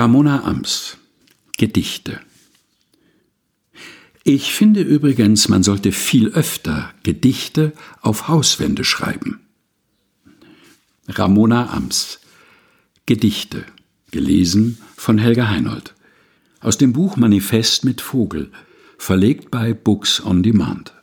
Ramona Ams Gedichte Ich finde übrigens, man sollte viel öfter Gedichte auf Hauswände schreiben. Ramona Ams Gedichte gelesen von Helga Heinold aus dem Buch Manifest mit Vogel verlegt bei Books on Demand